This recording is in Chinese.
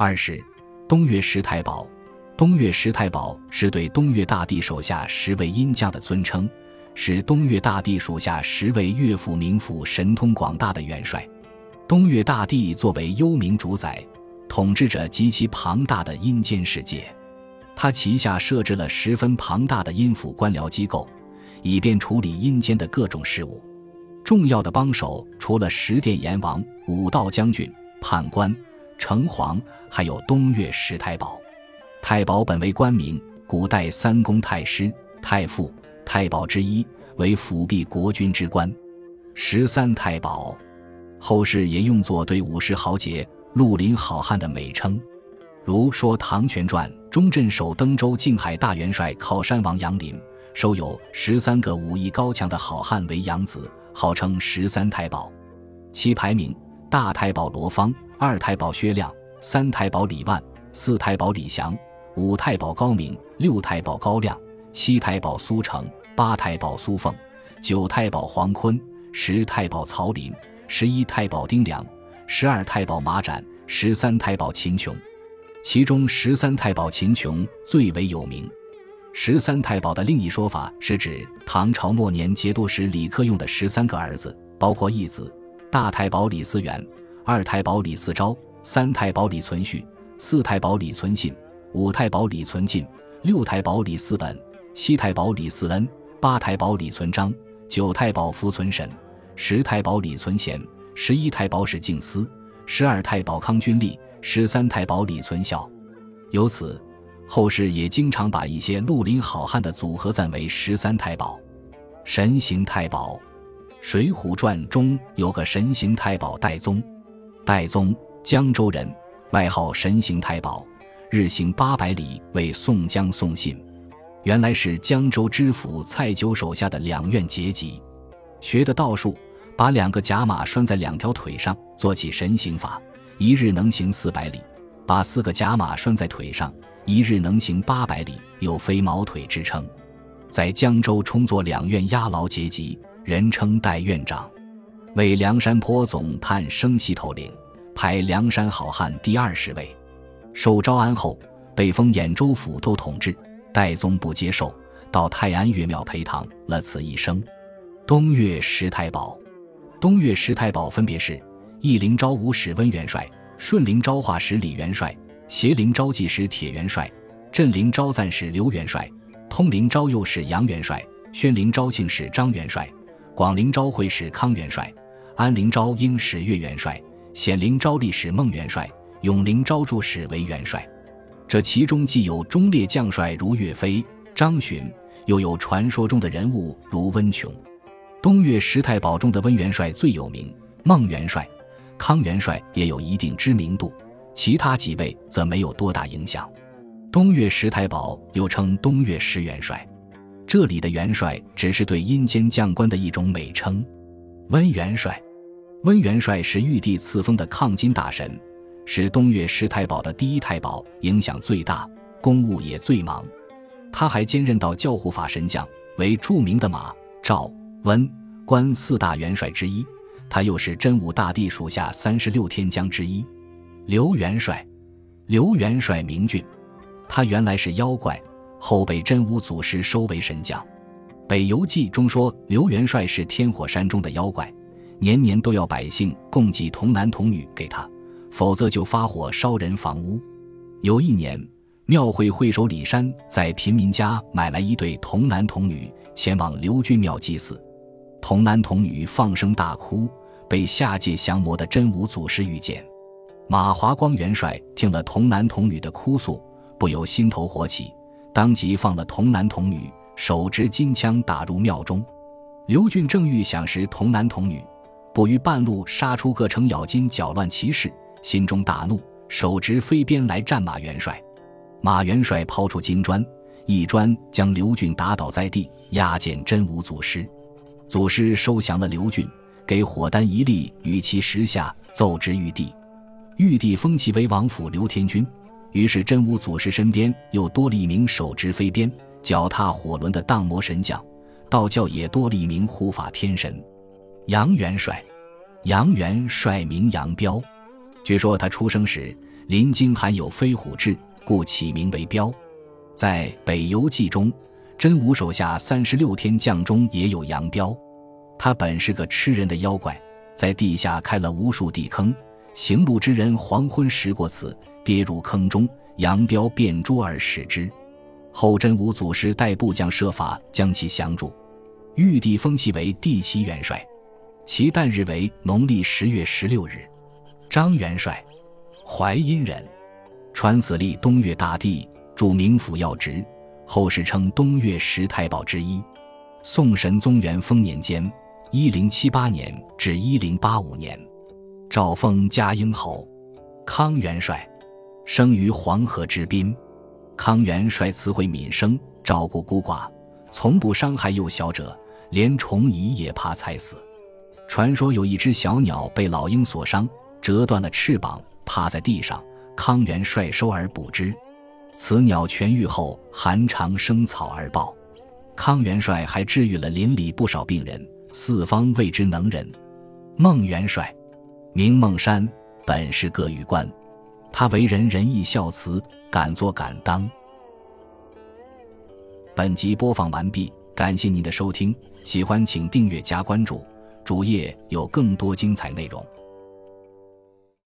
二是东岳十太保。东岳十太保是对东岳大帝手下十位阴将的尊称，是东岳大帝属下十位岳父名府神通广大的元帅。东岳大帝作为幽冥主宰，统治着极其庞大的阴间世界。他旗下设置了十分庞大的阴府官僚机构，以便处理阴间的各种事务。重要的帮手除了十殿阎王、五道将军、判官、城隍，还有东岳十太保。太保本为官名，古代三公太师、太傅、太保之一，为辅弼国君之官。十三太保，后世也用作对武士豪杰、绿林好汉的美称。如说《唐玄传》中镇守登州靖海大元帅靠山王杨林，收有十三个武艺高强的好汉为养子，号称十三太保。其排名：大太保罗芳，二太保薛亮，三太保李万，四太保李祥。五太保高明，六太保高亮，七太保苏成，八太保苏凤，九太保黄坤，十太保曹林，十一太保丁良，十二太保马展，十三太保秦琼。其中十三太保秦琼最为有名。十三太保的另一说法是指唐朝末年节度使李克用的十三个儿子，包括义子大太保李嗣源、二太保李嗣昭、三太保李存勖、四太保李存信。五太保李存进，六太保李嗣本，七太保李嗣恩，八太保李存璋，九太保符存审，十太保李存贤，十一太保史敬思，十二太保康君立，十三太保李存孝。由此，后世也经常把一些绿林好汉的组合赞为十三太保。神行太保，《水浒传》中有个神行太保戴宗，戴宗江州人，外号神行太保。日行八百里为宋江送信，原来是江州知府蔡九手下的两院结级，学的道术，把两个甲马拴在两条腿上，做起神行法，一日能行四百里；把四个甲马拴在腿上，一日能行八百里，有飞毛腿之称。在江州充作两院押牢结级，人称戴院长，为梁山坡总探生西头领，排梁山好汉第二十位。受招安后，被封兖州府都统制。戴宗不接受，到泰安岳庙陪堂，了此一生。东岳十太保，东岳十太保分别是：义陵昭武使温元帅，顺陵昭化使李元帅，协陵昭济使铁元帅，镇陵昭赞使刘元帅，通陵昭右使杨元帅，宣陵昭庆使张元帅，广陵昭惠使康元帅，安陵昭应使岳元帅，显陵昭历使孟元帅。永陵昭助使为元帅，这其中既有忠烈将帅如岳飞、张巡，又有传说中的人物如温琼。东岳十太保中的温元帅最有名，孟元帅、康元帅也有一定知名度，其他几位则没有多大影响。东岳十太保又称东岳十元帅，这里的元帅只是对阴间将官的一种美称。温元帅，温元帅是玉帝赐封的抗金大神。是东岳十太保的第一太保，影响最大，公务也最忙。他还兼任到教护法神将，为著名的马、赵、温、关四大元帅之一。他又是真武大帝属下三十六天将之一。刘元帅，刘元帅名俊，他原来是妖怪，后被真武祖师收为神将。《北游记》中说，刘元帅是天火山中的妖怪，年年都要百姓供给童男童女给他。否则就发火烧人房屋。有一年，庙会会首李山在贫民家买来一对童男童女，前往刘君庙祭祀。童男童女放声大哭，被下界降魔的真武祖师遇见。马华光元帅听了童男童女的哭诉，不由心头火起，当即放了童男童女，手执金枪打入庙中。刘俊正欲想食童男童女，不于半路杀出个程咬金，搅乱其事。心中大怒，手执飞鞭来战马元帅。马元帅抛出金砖，一砖将刘俊打倒在地，押见真武祖师。祖师收降了刘俊，给火丹一粒，与其石下，奏之玉帝。玉帝封其为王府刘天君。于是真武祖师身边又多了一名手执飞鞭、脚踏火轮的荡魔神将，道教也多了一名护法天神杨元帅。杨元帅名杨彪。据说他出生时临京含有飞虎志，故起名为彪。在《北游记》中，真武手下三十六天将中也有杨彪。他本是个吃人的妖怪，在地下开了无数地坑，行路之人黄昏时过此，跌入坑中，杨彪便捉而食之。后真武祖师带部将设法将其降住，玉帝封其为第七元帅，其诞日为农历十月十六日。张元帅，淮阴人，传子立东岳大帝，著名府要职，后世称东岳十太保之一。宋神宗元丰年间。一零七八年至一零八五年，诏封嘉应侯。康元帅，生于黄河之滨。康元帅慈惠悯生，照顾孤寡，从不伤害幼小者，连虫蚁也怕踩死。传说有一只小鸟被老鹰所伤，折断了翅膀，趴在地上。康元帅收而捕之，此鸟痊愈后，寒长生草而报。康元帅还治愈了邻里不少病人。四方谓之能人，孟元帅，名孟山，本是各玉官。他为人仁义孝慈，敢作敢当。本集播放完毕，感谢您的收听，喜欢请订阅加关注，主页有更多精彩内容。